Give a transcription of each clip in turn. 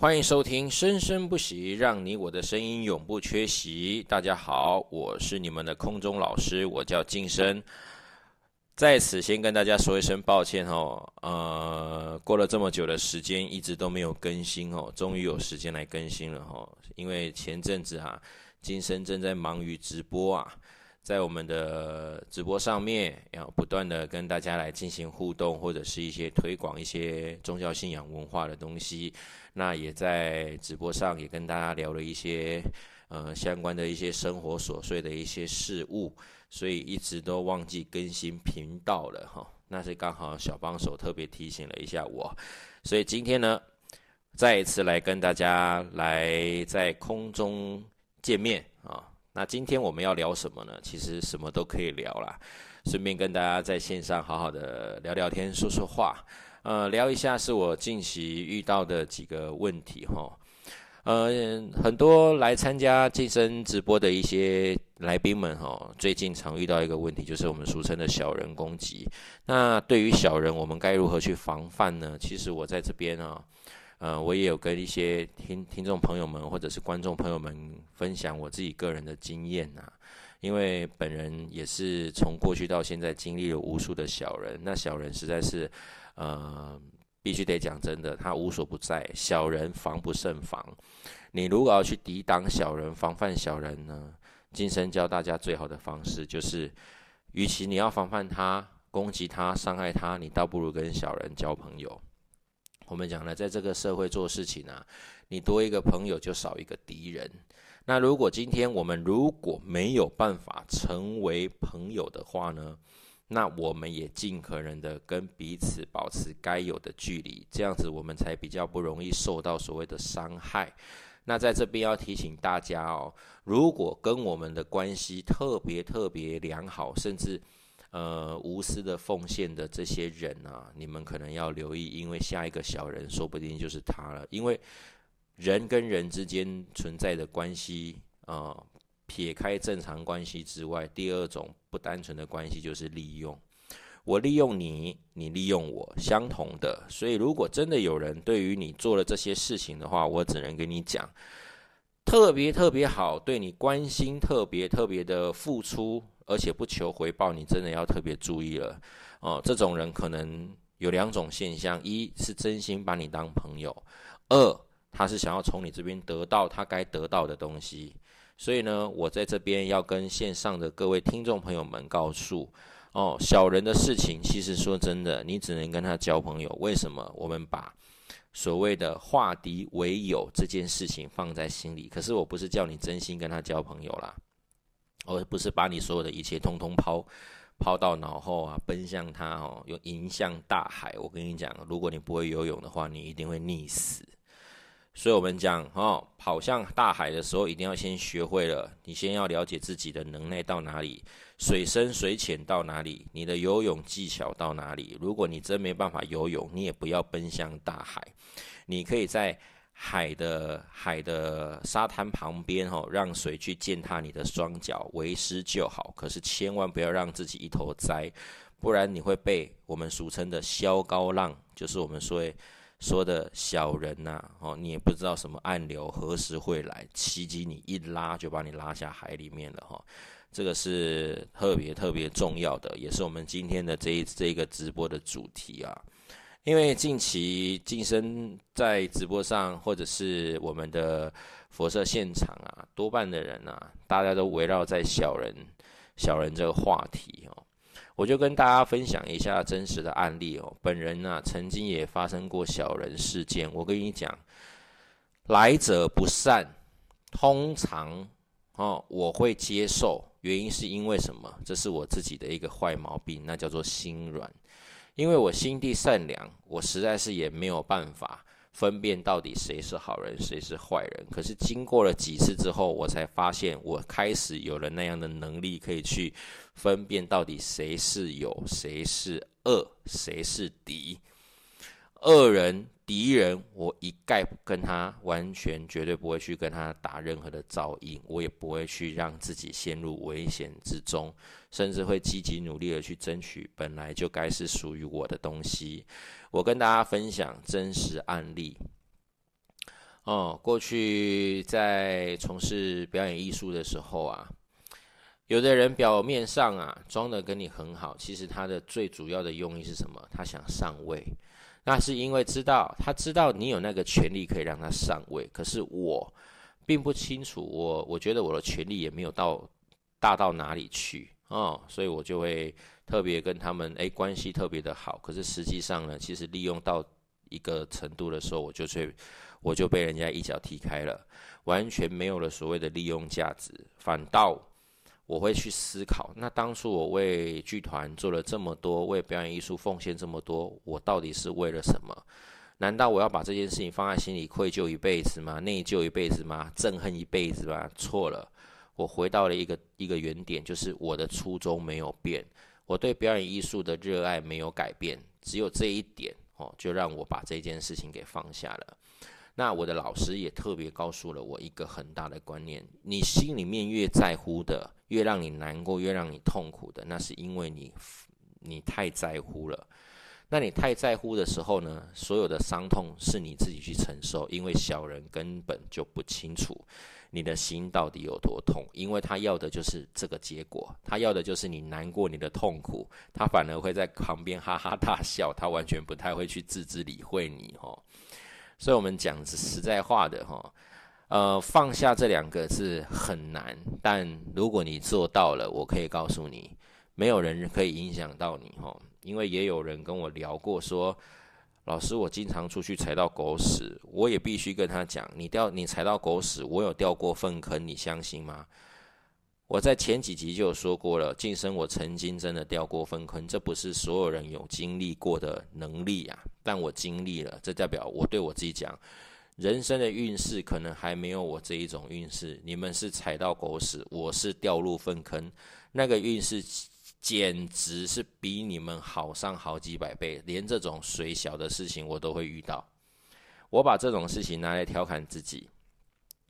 欢迎收听《生生不息》，让你我的声音永不缺席。大家好，我是你们的空中老师，我叫金生。在此先跟大家说一声抱歉哦，呃，过了这么久的时间，一直都没有更新哦，终于有时间来更新了哈。因为前阵子哈，金生正在忙于直播啊。在我们的直播上面，要不断的跟大家来进行互动，或者是一些推广一些宗教信仰文化的东西。那也在直播上也跟大家聊了一些呃相关的一些生活琐碎的一些事物，所以一直都忘记更新频道了哈。那是刚好小帮手特别提醒了一下我，所以今天呢，再一次来跟大家来在空中见面啊。那今天我们要聊什么呢？其实什么都可以聊啦，顺便跟大家在线上好好的聊聊天、说说话。呃，聊一下是我近期遇到的几个问题哈。呃，很多来参加健身直播的一些来宾们哈，最近常遇到一个问题，就是我们俗称的小人攻击。那对于小人，我们该如何去防范呢？其实我在这边啊。呃，我也有跟一些听听众朋友们或者是观众朋友们分享我自己个人的经验呐，因为本人也是从过去到现在经历了无数的小人，那小人实在是，呃，必须得讲真的，他无所不在，小人防不胜防。你如果要去抵挡小人、防范小人呢，今生教大家最好的方式就是，与其你要防范他、攻击他、伤害他，你倒不如跟小人交朋友。我们讲了，在这个社会做事情啊，你多一个朋友就少一个敌人。那如果今天我们如果没有办法成为朋友的话呢，那我们也尽可能的跟彼此保持该有的距离，这样子我们才比较不容易受到所谓的伤害。那在这边要提醒大家哦，如果跟我们的关系特别特别良好，甚至呃，无私的奉献的这些人啊，你们可能要留意，因为下一个小人说不定就是他了。因为人跟人之间存在的关系啊，撇开正常关系之外，第二种不单纯的关系就是利用。我利用你，你利用我，相同的。所以，如果真的有人对于你做了这些事情的话，我只能跟你讲，特别特别好，对你关心，特别特别的付出。而且不求回报，你真的要特别注意了哦。这种人可能有两种现象：一是真心把你当朋友；二他是想要从你这边得到他该得到的东西。所以呢，我在这边要跟线上的各位听众朋友们告诉哦，小人的事情，其实说真的，你只能跟他交朋友。为什么？我们把所谓的化敌为友这件事情放在心里。可是我不是叫你真心跟他交朋友啦。而不是把你所有的一切通通抛抛到脑后啊，奔向他哦，又迎向大海。我跟你讲，如果你不会游泳的话，你一定会溺死。所以，我们讲哦，跑向大海的时候，一定要先学会了，你先要了解自己的能耐到哪里，水深水浅到哪里，你的游泳技巧到哪里。如果你真没办法游泳，你也不要奔向大海，你可以在。海的海的沙滩旁边，吼，让水去践踏你的双脚，为师就好。可是千万不要让自己一头栽，不然你会被我们俗称的消高浪，就是我们说说的小人呐，哦，你也不知道什么暗流何时会来袭击你，一拉就把你拉下海里面了，哈。这个是特别特别重要的，也是我们今天的这一这一个直播的主题啊。因为近期晋升在直播上，或者是我们的佛社现场啊，多半的人啊，大家都围绕在小人、小人这个话题哦。我就跟大家分享一下真实的案例哦。本人呢，曾经也发生过小人事件。我跟你讲，来者不善，通常哦，我会接受。原因是因为什么？这是我自己的一个坏毛病，那叫做心软。因为我心地善良，我实在是也没有办法分辨到底谁是好人，谁是坏人。可是经过了几次之后，我才发现，我开始有了那样的能力，可以去分辨到底谁是有，谁是恶，谁是敌。恶人、敌人，我一概跟他完全绝对不会去跟他打任何的照应，我也不会去让自己陷入危险之中，甚至会积极努力的去争取本来就该是属于我的东西。我跟大家分享真实案例。哦，过去在从事表演艺术的时候啊，有的人表面上啊装的跟你很好，其实他的最主要的用意是什么？他想上位。那是因为知道他知道你有那个权利可以让他上位，可是我并不清楚，我我觉得我的权利也没有到大到哪里去哦，所以我就会特别跟他们诶关系特别的好。可是实际上呢，其实利用到一个程度的时候，我就去。我就被人家一脚踢开了，完全没有了所谓的利用价值，反倒我会去思考，那当初我为剧团做了这么多，为表演艺术奉献这么多，我到底是为了什么？难道我要把这件事情放在心里愧疚一辈子吗？内疚一辈子吗？憎恨一辈子吗？错了，我回到了一个一个原点，就是我的初衷没有变，我对表演艺术的热爱没有改变，只有这一点哦，就让我把这件事情给放下了。那我的老师也特别告诉了我一个很大的观念：你心里面越在乎的，越让你难过，越让你痛苦的，那是因为你你太在乎了。那你太在乎的时候呢，所有的伤痛是你自己去承受，因为小人根本就不清楚你的心到底有多痛，因为他要的就是这个结果，他要的就是你难过，你的痛苦，他反而会在旁边哈哈大笑，他完全不太会去置之理会你哦。所以，我们讲实在话的哈，呃，放下这两个字很难，但如果你做到了，我可以告诉你，没有人可以影响到你哈。因为也有人跟我聊过，说老师，我经常出去踩到狗屎，我也必须跟他讲，你掉你踩到狗屎，我有掉过粪坑，你相信吗？我在前几集就有说过了，晋升我曾经真的掉过粪坑，这不是所有人有经历过的能力呀，但我经历了，这代表我对我自己讲，人生的运势可能还没有我这一种运势。你们是踩到狗屎，我是掉入粪坑，那个运势简直是比你们好上好几百倍，连这种水小的事情我都会遇到。我把这种事情拿来调侃自己，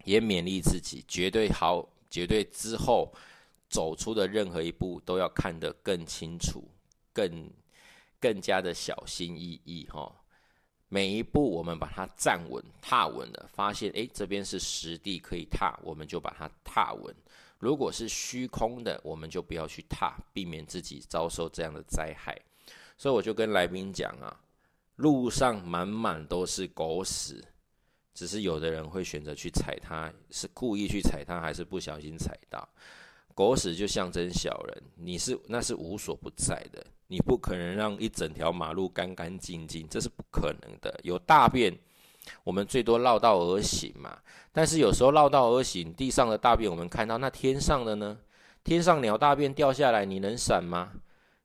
也勉励自己，绝对好。绝对之后走出的任何一步都要看得更清楚，更更加的小心翼翼哈。每一步我们把它站稳、踏稳了，发现诶这边是实地可以踏，我们就把它踏稳。如果是虚空的，我们就不要去踏，避免自己遭受这样的灾害。所以我就跟来宾讲啊，路上满满都是狗屎。只是有的人会选择去踩它，是故意去踩它，还是不小心踩到？狗屎就象征小人，你是那是无所不在的，你不可能让一整条马路干干净净，这是不可能的。有大便，我们最多绕道而行嘛。但是有时候绕道而行，地上的大便我们看到，那天上的呢？天上鸟大便掉下来，你能闪吗？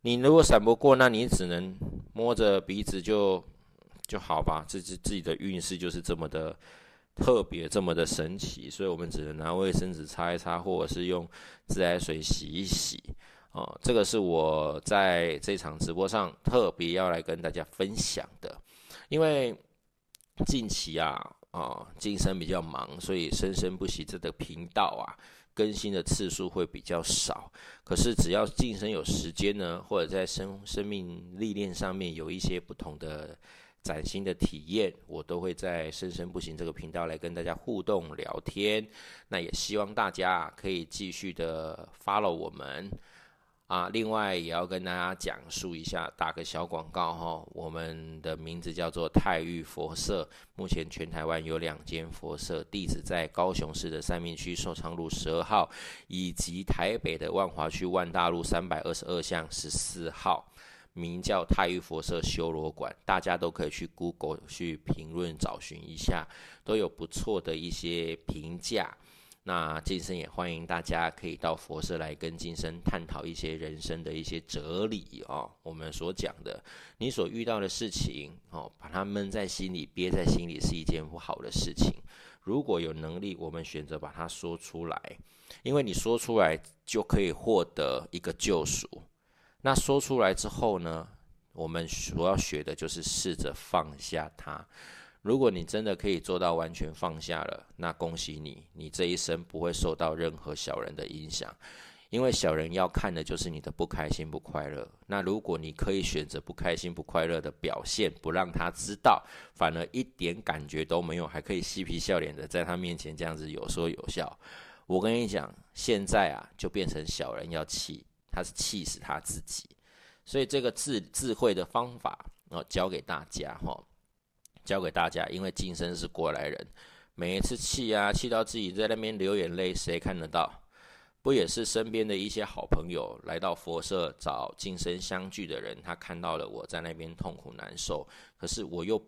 你如果闪不过，那你只能摸着鼻子就。就好吧，自己自己的运势就是这么的特别，这么的神奇，所以我们只能拿卫生纸擦一擦，或者是用自来水洗一洗。哦，这个是我在这场直播上特别要来跟大家分享的。因为近期啊，啊，晋升比较忙，所以生生不息这个频道啊，更新的次数会比较少。可是只要晋升有时间呢，或者在生生命历练上面有一些不同的。崭新的体验，我都会在“生生不息”这个频道来跟大家互动聊天。那也希望大家可以继续的 follow 我们啊。另外，也要跟大家讲述一下，打个小广告哈。我们的名字叫做泰玉佛社，目前全台湾有两间佛社，地址在高雄市的三明区寿昌路十二号，以及台北的万华区万大路三百二十二巷十四号。名叫太玉佛社修罗馆，大家都可以去 Google 去评论找寻一下，都有不错的一些评价。那晋生也欢迎大家可以到佛社来跟晋生探讨一些人生的一些哲理哦。我们所讲的，你所遇到的事情哦，把它闷在心里、憋在心里是一件不好的事情。如果有能力，我们选择把它说出来，因为你说出来就可以获得一个救赎。那说出来之后呢，我们所要学的就是试着放下它。如果你真的可以做到完全放下了，那恭喜你，你这一生不会受到任何小人的影响。因为小人要看的就是你的不开心、不快乐。那如果你可以选择不开心、不快乐的表现，不让他知道，反而一点感觉都没有，还可以嬉皮笑脸的在他面前这样子有说有笑。我跟你讲，现在啊，就变成小人要气，他是气死他自己。所以这个智智慧的方法，哦，教给大家哈，教给大家。因为晋升是过来人，每一次气啊，气到自己在那边流眼泪，谁看得到？不也是身边的一些好朋友来到佛社找晋升相聚的人，他看到了我在那边痛苦难受，可是我又，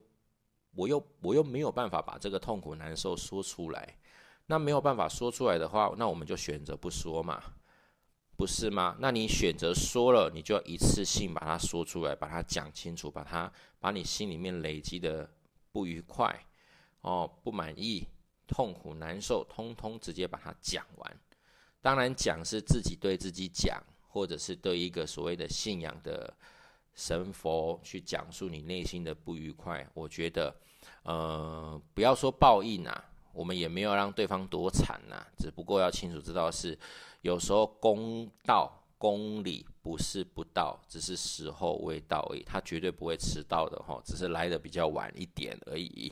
我又，我又没有办法把这个痛苦难受说出来。那没有办法说出来的话，那我们就选择不说嘛，不是吗？那你选择说了，你就要一次性把它说出来，把它讲清楚，把它把你心里面累积的不愉快、哦不满意、痛苦难受，通通直接把它讲完。当然，讲是自己对自己讲，或者是对一个所谓的信仰的神佛去讲述你内心的不愉快。我觉得，呃，不要说报应啊。我们也没有让对方多惨呐，只不过要清楚知道是，有时候公道公理不是不到，只是时候未到而已，他绝对不会迟到的哈，只是来的比较晚一点而已。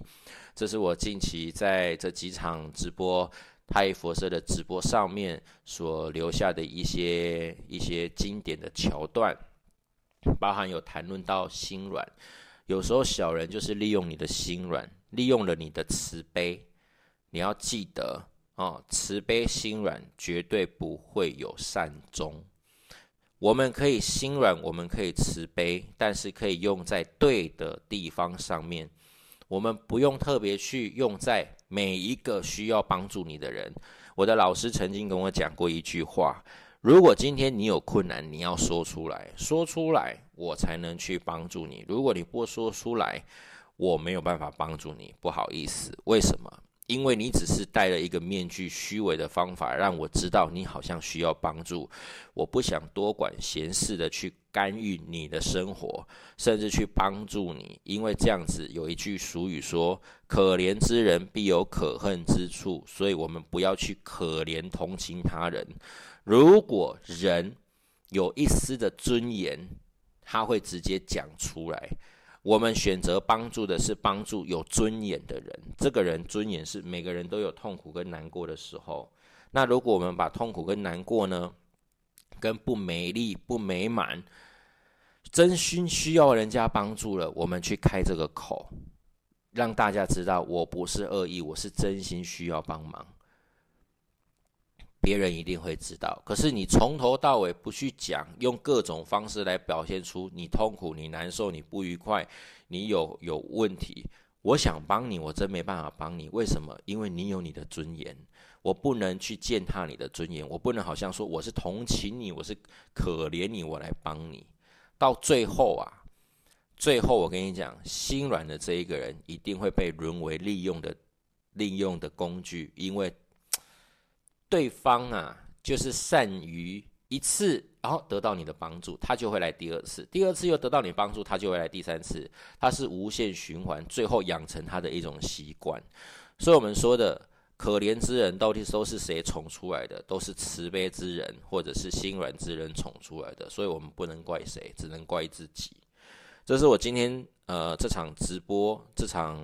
这是我近期在这几场直播太佛社的直播上面所留下的一些一些经典的桥段，包含有谈论到心软，有时候小人就是利用你的心软，利用了你的慈悲。你要记得哦，慈悲心软绝对不会有善终。我们可以心软，我们可以慈悲，但是可以用在对的地方上面。我们不用特别去用在每一个需要帮助你的人。我的老师曾经跟我讲过一句话：如果今天你有困难，你要说出来，说出来，我才能去帮助你。如果你不说出来，我没有办法帮助你。不好意思，为什么？因为你只是戴了一个面具，虚伪的方法让我知道你好像需要帮助。我不想多管闲事的去干预你的生活，甚至去帮助你。因为这样子有一句俗语说：“可怜之人必有可恨之处。”所以，我们不要去可怜同情他人。如果人有一丝的尊严，他会直接讲出来。我们选择帮助的是帮助有尊严的人。这个人尊严是每个人都有痛苦跟难过的时候。那如果我们把痛苦跟难过呢，跟不美丽、不美满，真心需要人家帮助了，我们去开这个口，让大家知道我不是恶意，我是真心需要帮忙。别人一定会知道，可是你从头到尾不去讲，用各种方式来表现出你痛苦、你难受、你不愉快、你有有问题。我想帮你，我真没办法帮你。为什么？因为你有你的尊严，我不能去践踏你的尊严。我不能好像说我是同情你，我是可怜你，我来帮你。到最后啊，最后我跟你讲，心软的这一个人一定会被沦为利用的利用的工具，因为。对方啊，就是善于一次，然后得到你的帮助，他就会来第二次，第二次又得到你帮助，他就会来第三次，他是无限循环，最后养成他的一种习惯。所以，我们说的可怜之人到底都是谁宠出来的？都是慈悲之人或者是心软之人宠出来的。所以我们不能怪谁，只能怪自己。这是我今天呃这场直播这场。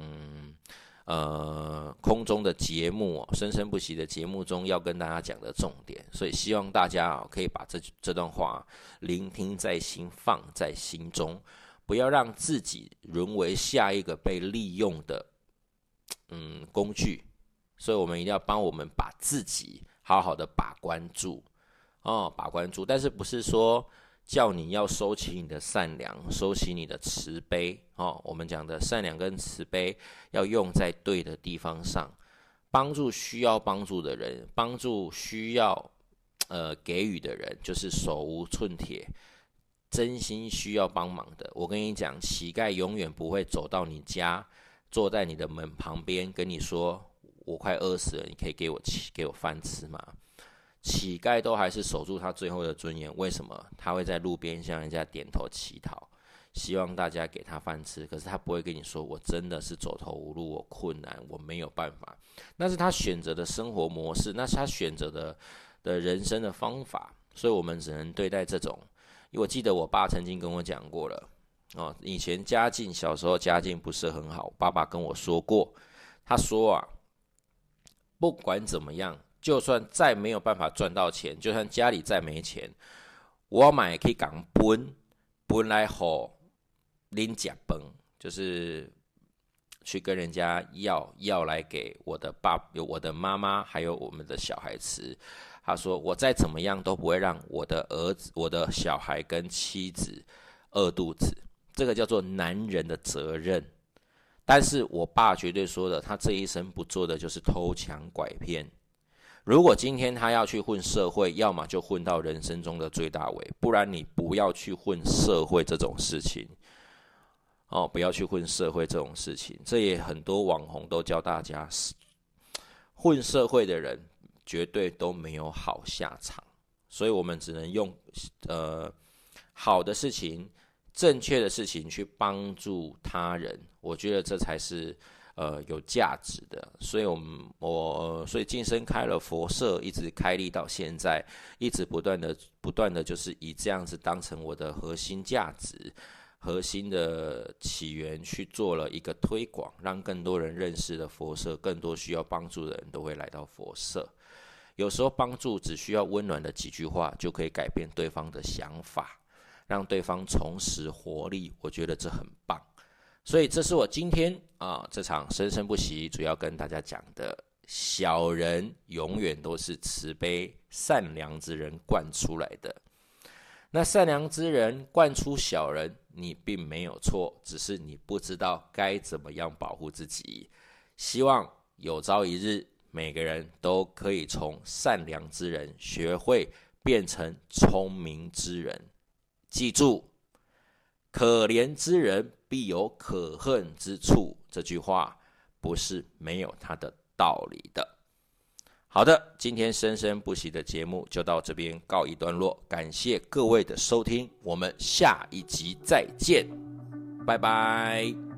呃，空中的节目哦，生生不息的节目中要跟大家讲的重点，所以希望大家啊可以把这这段话聆听在心，放在心中，不要让自己沦为下一个被利用的嗯工具。所以我们一定要帮我们把自己好好的把关住哦，把关住，但是不是说。叫你要收起你的善良，收起你的慈悲哦。我们讲的善良跟慈悲要用在对的地方上，帮助需要帮助的人，帮助需要呃给予的人，就是手无寸铁，真心需要帮忙的。我跟你讲，乞丐永远不会走到你家，坐在你的门旁边跟你说：“我快饿死了，你可以给我吃给我饭吃吗？”乞丐都还是守住他最后的尊严，为什么他会在路边向人家点头乞讨，希望大家给他饭吃？可是他不会跟你说，我真的是走投无路，我困难，我没有办法。那是他选择的生活模式，那是他选择的的人生的方法。所以我们只能对待这种。因为我记得我爸曾经跟我讲过了，哦，以前家境小时候家境不是很好，爸爸跟我说过，他说啊，不管怎么样，就算再没有办法赚到钱，就算家里再没钱，我买可以港奔奔来好拎甲崩，就是去跟人家要要来给我的爸、有我的妈妈，还有我们的小孩吃。他说：“我再怎么样都不会让我的儿子、我的小孩跟妻子饿肚子，这个叫做男人的责任。但是我爸绝对说的，他这一生不做的就是偷抢拐骗。如果今天他要去混社会，要么就混到人生中的最大位，不然你不要去混社会这种事情。哦，不要去混社会这种事情。这也很多网红都教大家，混社会的人。”绝对都没有好下场，所以我们只能用呃好的事情、正确的事情去帮助他人。我觉得这才是呃有价值的。所以，我们我所以晋升开了佛社，一直开立到现在，一直不断的不断的就是以这样子当成我的核心价值、核心的起源去做了一个推广，让更多人认识了佛社，更多需要帮助的人都会来到佛社。有时候帮助只需要温暖的几句话，就可以改变对方的想法，让对方重拾活力。我觉得这很棒，所以这是我今天啊这场生生不息主要跟大家讲的：小人永远都是慈悲善良之人惯出来的。那善良之人惯出小人，你并没有错，只是你不知道该怎么样保护自己。希望有朝一日。每个人都可以从善良之人学会变成聪明之人。记住，可怜之人必有可恨之处。这句话不是没有它的道理的。好的，今天生生不息的节目就到这边告一段落，感谢各位的收听，我们下一集再见，拜拜。